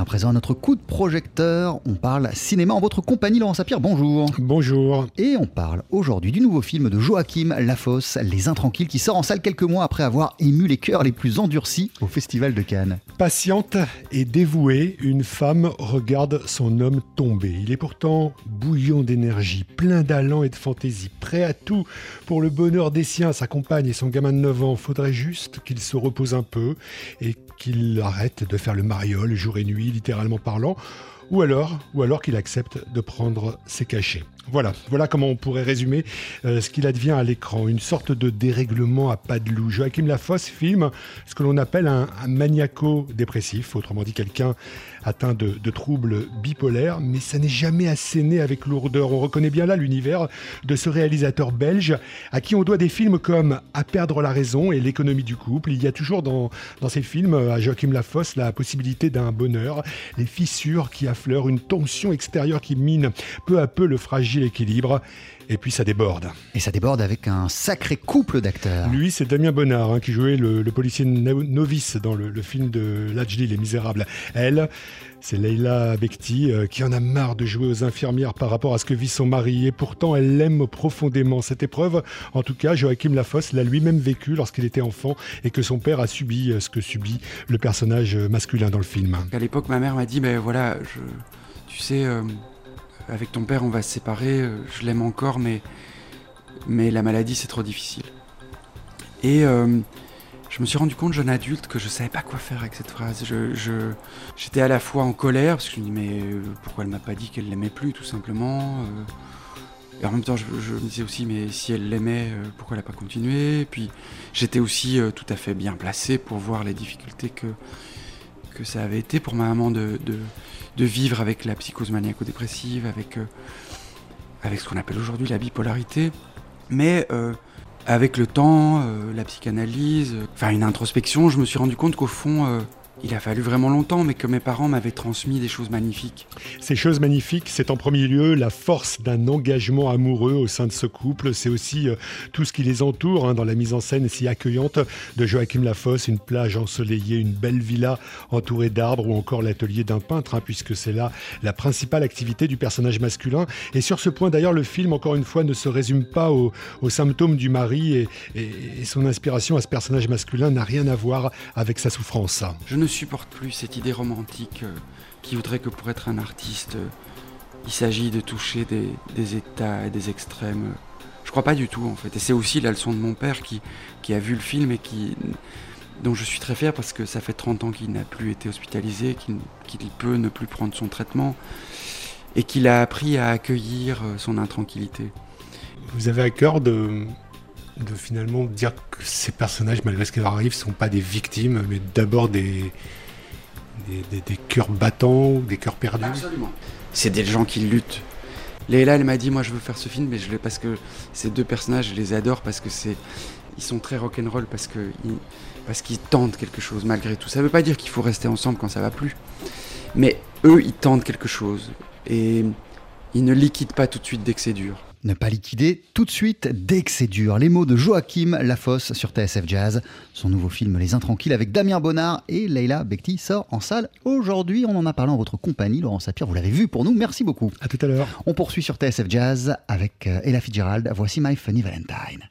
à présent, notre coup de projecteur, on parle cinéma en votre compagnie, Laurent Sapir, bonjour. Bonjour. Et on parle aujourd'hui du nouveau film de Joachim Lafosse, Les Intranquilles, qui sort en salle quelques mois après avoir ému les cœurs les plus endurcis au Festival de Cannes. Patiente et dévouée, une femme regarde son homme tomber. Il est pourtant bouillon d'énergie, plein d'allant et de fantaisie, prêt à tout pour le bonheur des siens, sa compagne et son gamin de 9 ans. Faudrait juste qu'il se repose un peu et qu'il arrête de faire le mariole jour et nuit, littéralement parlant, ou alors, qu'il accepte de prendre ses cachets. Voilà, voilà comment on pourrait résumer euh, ce qu'il advient à l'écran. Une sorte de dérèglement à pas de loup. Joachim Lafosse filme ce que l'on appelle un, maniaco-dépressif, autrement dit quelqu'un atteint de, troubles bipolaires, mais ça n'est jamais asséné avec lourdeur. On reconnaît bien là l'univers de ce réalisateur belge à qui on doit des films comme À perdre la raison et L'économie du couple. Il y a toujours dans, dans ces films, à Joachim Lafosse, la possibilité d'un bonheur, les fissures qui affleurent, une tension extérieure qui mine peu à peu le fragile l'équilibre et puis ça déborde. Et ça déborde avec un sacré couple d'acteurs. Lui, c'est Damien Bonnard hein, qui jouait le, policier novice dans le, film de Lajli, Les Misérables. Elle, c'est Leila Bekti euh, qui en a marre de jouer aux infirmières par rapport à ce que vit son mari et pourtant elle l'aime profondément. Cette épreuve, en tout cas, Joachim Lafosse l'a lui-même vécu lorsqu'il était enfant et que son père a subi euh, ce que subit le personnage masculin dans le film. À l'époque, ma mère m'a dit, mais voilà, je, tu sais, euh, avec ton père, on va se séparer, euh, je l'aime encore, mais, mais la maladie, c'est trop difficile. Et euh, je me suis rendu compte, jeune adulte, que je savais pas quoi faire avec cette phrase. Je, j'étais à la fois en colère, parce que je me dis, mais euh, pourquoi elle m'a pas dit qu'elle l'aimait plus, tout simplement Et en même temps, je, me disais aussi, mais si elle l'aimait, pourquoi elle n'a pas continué? Et puis, j'étais aussi tout à fait bien placé pour voir les difficultés que, que ça avait été pour ma maman de, vivre avec la psychose maniaco-dépressive, avec, euh, avec ce qu'on appelle aujourd'hui la bipolarité. Mais euh, avec le temps, euh, la psychanalyse, enfin une introspection, je me suis rendu compte qu'au fond, il a fallu vraiment longtemps, mais que mes parents m'avaient transmis des choses magnifiques. Ces choses magnifiques, c'est en premier lieu la force d'un engagement amoureux au sein de ce couple. C'est aussi euh, tout ce qui les entoure hein, dans la mise en scène si accueillante de Joachim Lafosse, une plage ensoleillée, une belle villa entourée d'arbres ou encore l'atelier d'un peintre, hein, puisque c'est là la principale activité du personnage masculin. Et sur ce point, d'ailleurs, le film, encore une fois, ne se résume pas aux, symptômes du mari et, son inspiration à ce personnage masculin n'a rien à voir avec sa souffrance. Je ne supporte plus cette idée romantique euh, qui voudrait que pour être un artiste, euh, il s'agit de toucher des, états et des extrêmes. Je crois pas du tout en fait. Et c'est aussi la leçon de mon père qui, a vu le film et qui, dont je suis très fier parce que ça fait 30 ans qu'il n'a plus été hospitalisé, qu'il peut ne plus prendre son traitement et qu'il a appris à accueillir euh, son intranquillité. Vous avez à cœur de, de finalement dire que ces personnages, malgré ce qui leur arrive, sont pas des victimes, mais d'abord des, des, cœurs battants, des cœurs perdus. Absolument. C'est des gens qui luttent. Léla, elle m'a dit, moi je veux faire ce film, mais je parce que ces deux personnages, je les adore parce que c'est, ils sont très rock'n'roll parce que parce qu'ils tentent quelque chose malgré tout. Ça ne veut pas dire qu'il faut rester ensemble quand ça va plus, mais eux, ils tentent quelque chose et ils ne liquident pas tout de suite dès que c'est dur. Ne pas liquider tout de suite dès que c'est dur. Les mots de Joachim Lafosse sur TSF Jazz. Son nouveau film Les Intranquilles avec Damien Bonnard et Leila Bekti sort en salle aujourd'hui. On en a parlé en votre compagnie. Laurent Sapir, vous l'avez vu pour nous. Merci beaucoup. À tout à l'heure. On poursuit sur TSF Jazz avec euh, Ella Fitzgerald. Voici My Funny Valentine.